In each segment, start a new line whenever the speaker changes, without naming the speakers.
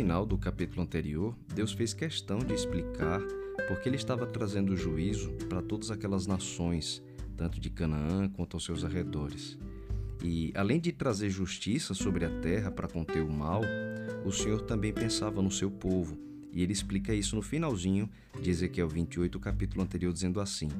final do capítulo anterior, Deus fez questão de explicar porque ele estava trazendo juízo para todas aquelas nações, tanto de Canaã quanto aos seus arredores. E além de trazer justiça sobre a terra para conter o mal, o Senhor também pensava no seu povo, e ele explica isso no finalzinho de Ezequiel 28, capítulo anterior, dizendo assim: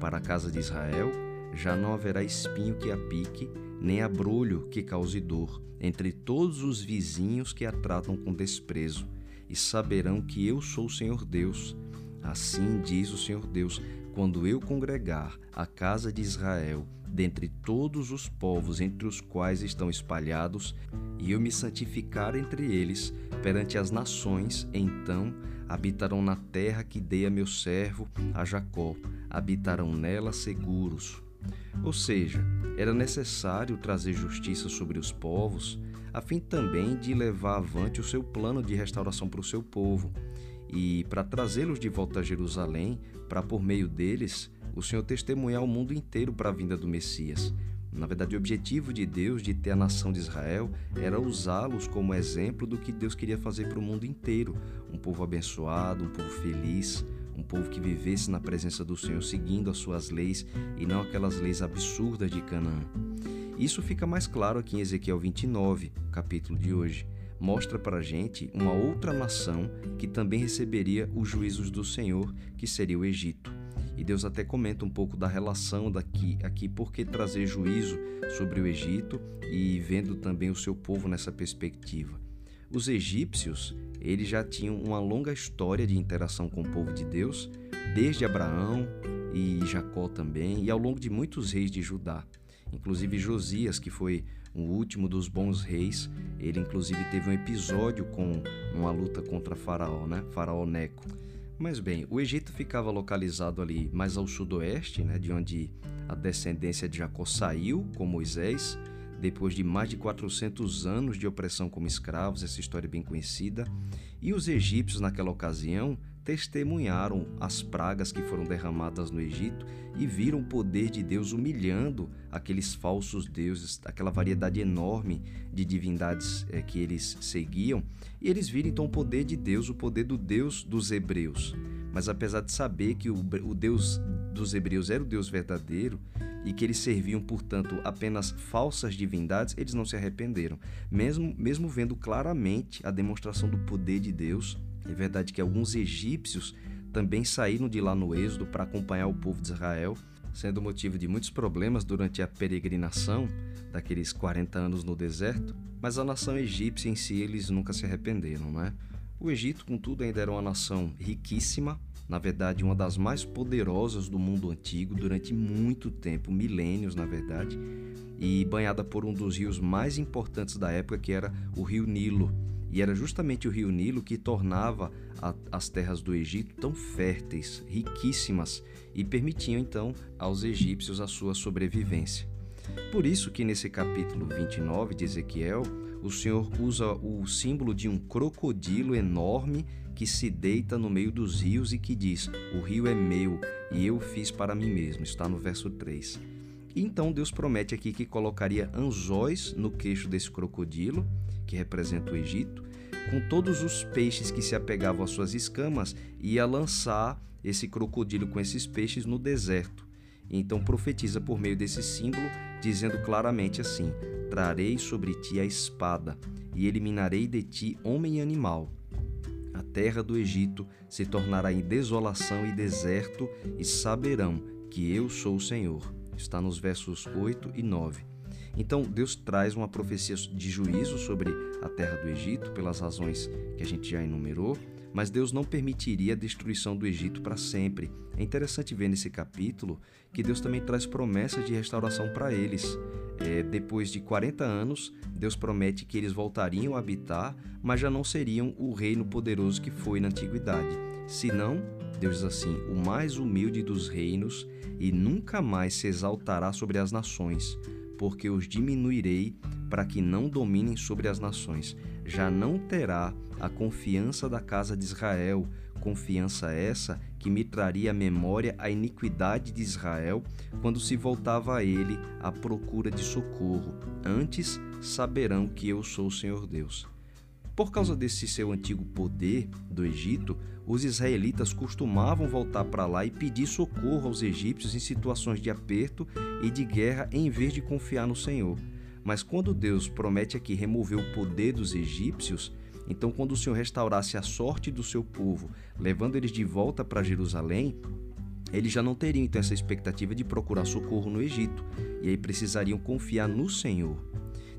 Para a casa de Israel já não haverá espinho que a pique, nem abrolho que cause dor, entre todos os vizinhos que a tratam com desprezo, e saberão que eu sou o Senhor Deus. Assim diz o Senhor Deus: quando eu congregar a casa de Israel dentre todos os povos entre os quais estão espalhados, e eu me santificar entre eles perante as nações, então habitarão na terra que dei a meu servo, a Jacó, habitarão nela seguros. Ou seja, era necessário trazer justiça sobre os povos, a fim também de levar avante o seu plano de restauração para o seu povo, e para trazê-los de volta a Jerusalém, para por meio deles o Senhor testemunhar o mundo inteiro para a vinda do Messias. Na verdade, o objetivo de Deus de ter a nação de Israel era usá-los como exemplo do que Deus queria fazer para o mundo inteiro: um povo abençoado, um povo feliz, um povo que vivesse na presença do Senhor seguindo as suas leis e não aquelas leis absurdas de Canaã. Isso fica mais claro aqui em Ezequiel 29, capítulo de hoje. Mostra para a gente uma outra nação que também receberia os juízos do Senhor, que seria o Egito. E Deus até comenta um pouco da relação daqui, aqui, por que trazer juízo sobre o Egito e vendo também o seu povo nessa perspectiva. Os egípcios, eles já tinham uma longa história de interação com o povo de Deus, desde Abraão e Jacó também, e ao longo de muitos reis de Judá. Inclusive Josias, que foi o último dos bons reis, ele inclusive teve um episódio com uma luta contra Faraó, né? Faraó Neco. Mas bem, o Egito ficava localizado ali mais ao sudoeste, né, de onde a descendência de Jacó saiu com Moisés, depois de mais de 400 anos de opressão como escravos, essa história é bem conhecida. E os egípcios, naquela ocasião, testemunharam as pragas que foram derramadas no Egito e viram o poder de Deus humilhando aqueles falsos deuses, aquela variedade enorme de divindades é, que eles seguiam. E eles viram então o poder de Deus, o poder do Deus dos hebreus. Mas apesar de saber que o, o Deus dos hebreus era o Deus verdadeiro e que eles serviam, portanto, apenas falsas divindades, eles não se arrependeram, mesmo, mesmo vendo claramente a demonstração do poder de Deus é verdade que alguns egípcios também saíram de lá no Êxodo para acompanhar o povo de Israel, sendo motivo de muitos problemas durante a peregrinação daqueles 40 anos no deserto, mas a nação egípcia em si eles nunca se arrependeram, não é? O Egito, contudo, ainda era uma nação riquíssima, na verdade, uma das mais poderosas do mundo antigo durante muito tempo, milênios, na verdade, e banhada por um dos rios mais importantes da época, que era o Rio Nilo. E era justamente o rio Nilo que tornava a, as terras do Egito tão férteis, riquíssimas e permitiam então aos egípcios a sua sobrevivência. Por isso que nesse capítulo 29 de Ezequiel, o Senhor usa o símbolo de um crocodilo enorme que se deita no meio dos rios e que diz: O rio é meu e eu fiz para mim mesmo. Está no verso 3. Então Deus promete aqui que colocaria anzóis no queixo desse crocodilo, que representa o Egito, com todos os peixes que se apegavam às suas escamas, e ia lançar esse crocodilo com esses peixes no deserto. Então profetiza por meio desse símbolo, dizendo claramente assim: Trarei sobre ti a espada, e eliminarei de ti homem e animal. Terra do Egito se tornará em desolação e deserto, e saberão que eu sou o Senhor está nos versos 8 e 9. Então, Deus traz uma profecia de juízo sobre a terra do Egito, pelas razões que a gente já enumerou, mas Deus não permitiria a destruição do Egito para sempre. É interessante ver nesse capítulo que Deus também traz promessas de restauração para eles. É, depois de 40 anos, Deus promete que eles voltariam a habitar, mas já não seriam o reino poderoso que foi na antiguidade. Senão, Deus diz assim: o mais humilde dos reinos e nunca mais se exaltará sobre as nações, porque os diminuirei para que não dominem sobre as nações. Já não terá a confiança da casa de Israel, confiança essa que me traria à memória a iniquidade de Israel quando se voltava a ele à procura de socorro. Antes saberão que eu sou o Senhor Deus. Por causa desse seu antigo poder do Egito, os israelitas costumavam voltar para lá e pedir socorro aos egípcios em situações de aperto e de guerra em vez de confiar no Senhor. Mas quando Deus promete aqui remover o poder dos egípcios, então quando o Senhor restaurasse a sorte do seu povo, levando eles de volta para Jerusalém, eles já não teriam então essa expectativa de procurar socorro no Egito, e aí precisariam confiar no Senhor.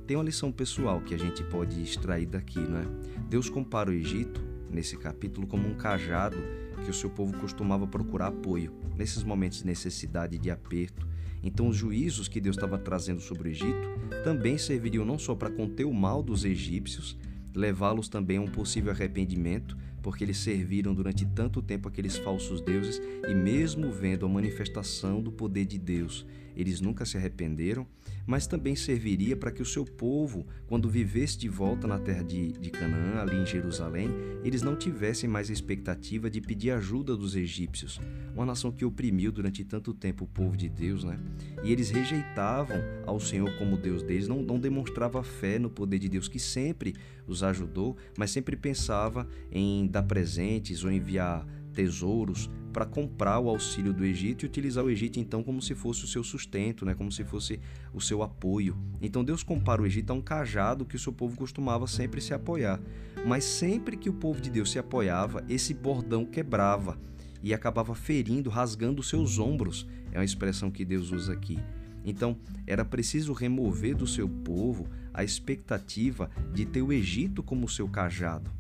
Tem uma lição pessoal que a gente pode extrair daqui, não é? Deus compara o Egito, nesse capítulo, como um cajado que o seu povo costumava procurar apoio nesses momentos de necessidade de aperto. Então, os juízos que Deus estava trazendo sobre o Egito também serviriam não só para conter o mal dos egípcios, levá-los também a um possível arrependimento, porque eles serviram durante tanto tempo aqueles falsos deuses e, mesmo vendo a manifestação do poder de Deus, eles nunca se arrependeram, mas também serviria para que o seu povo, quando vivesse de volta na terra de, de Canaã, ali em Jerusalém, eles não tivessem mais a expectativa de pedir ajuda dos egípcios, uma nação que oprimiu durante tanto tempo o povo de Deus, né? E eles rejeitavam ao Senhor como Deus deles, não, não demonstrava fé no poder de Deus que sempre os ajudou, mas sempre pensava em dar presentes ou enviar tesouros para comprar o auxílio do Egito e utilizar o Egito então como se fosse o seu sustento, né? como se fosse o seu apoio. Então Deus compara o Egito a um cajado que o seu povo costumava sempre se apoiar. Mas sempre que o povo de Deus se apoiava, esse bordão quebrava e acabava ferindo, rasgando seus ombros. É uma expressão que Deus usa aqui. Então, era preciso remover do seu povo a expectativa de ter o Egito como seu cajado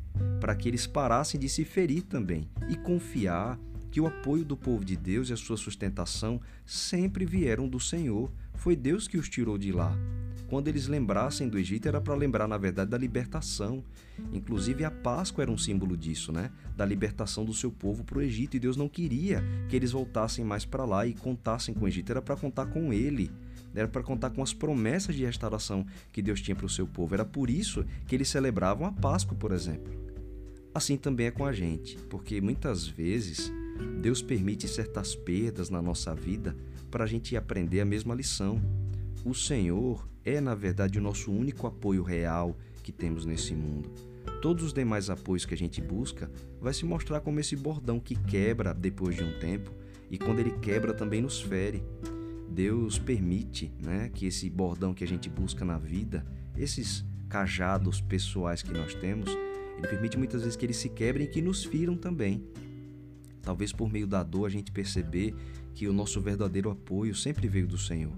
para que eles parassem de se ferir também e confiar que o apoio do povo de Deus e a sua sustentação sempre vieram do Senhor. Foi Deus que os tirou de lá. Quando eles lembrassem do Egito, era para lembrar, na verdade, da libertação. Inclusive, a Páscoa era um símbolo disso, né? Da libertação do seu povo para o Egito. E Deus não queria que eles voltassem mais para lá e contassem com o Egito, era para contar com ele. Era para contar com as promessas de restauração que Deus tinha para o seu povo. Era por isso que eles celebravam a Páscoa, por exemplo. Assim também é com a gente, porque muitas vezes Deus permite certas perdas na nossa vida para a gente aprender a mesma lição. O Senhor é, na verdade, o nosso único apoio real que temos nesse mundo. Todos os demais apoios que a gente busca vai se mostrar como esse bordão que quebra depois de um tempo e quando ele quebra também nos fere. Deus permite né, que esse bordão que a gente busca na vida, esses cajados pessoais que nós temos, ele permite muitas vezes que eles se quebrem e que nos firam também. Talvez por meio da dor a gente perceber que o nosso verdadeiro apoio sempre veio do Senhor.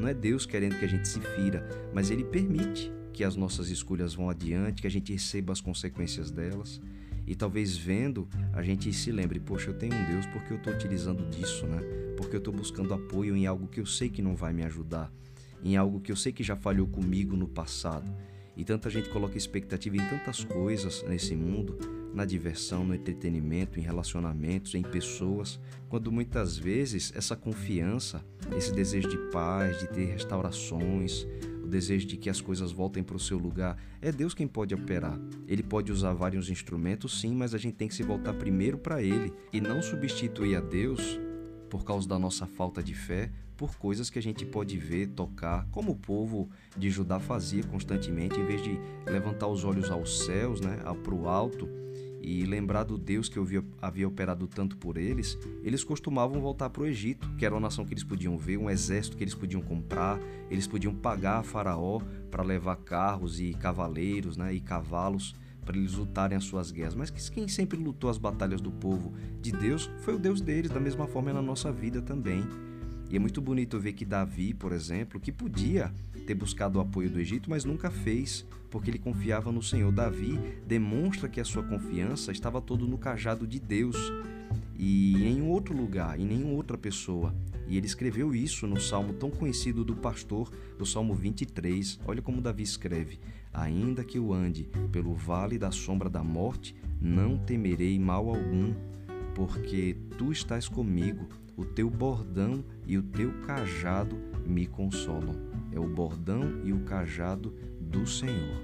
Não é Deus querendo que a gente se fira, mas Ele permite que as nossas escolhas vão adiante, que a gente receba as consequências delas. E talvez vendo, a gente se lembre, poxa, eu tenho um Deus porque eu estou utilizando disso, né? Porque eu estou buscando apoio em algo que eu sei que não vai me ajudar, em algo que eu sei que já falhou comigo no passado. E tanta gente coloca expectativa em tantas coisas nesse mundo, na diversão, no entretenimento, em relacionamentos, em pessoas, quando muitas vezes essa confiança, esse desejo de paz, de ter restaurações, o desejo de que as coisas voltem para o seu lugar, é Deus quem pode operar. Ele pode usar vários instrumentos, sim, mas a gente tem que se voltar primeiro para Ele e não substituir a Deus por causa da nossa falta de fé por coisas que a gente pode ver, tocar, como o povo de Judá fazia constantemente, em vez de levantar os olhos aos céus, né, para o alto, e lembrar do Deus que havia, havia operado tanto por eles, eles costumavam voltar para o Egito, que era uma nação que eles podiam ver, um exército que eles podiam comprar, eles podiam pagar a Faraó para levar carros e cavaleiros né, e cavalos para eles lutarem as suas guerras. Mas quem sempre lutou as batalhas do povo de Deus foi o Deus deles, da mesma forma é na nossa vida também. E é muito bonito ver que Davi, por exemplo, que podia ter buscado o apoio do Egito, mas nunca fez, porque ele confiava no Senhor. Davi demonstra que a sua confiança estava todo no cajado de Deus e em outro lugar, em nenhuma outra pessoa. E ele escreveu isso no salmo tão conhecido do pastor, do Salmo 23. Olha como Davi escreve: Ainda que eu ande pelo vale da sombra da morte, não temerei mal algum, porque tu estás comigo o teu bordão e o teu cajado me consolam. É o bordão e o cajado do Senhor.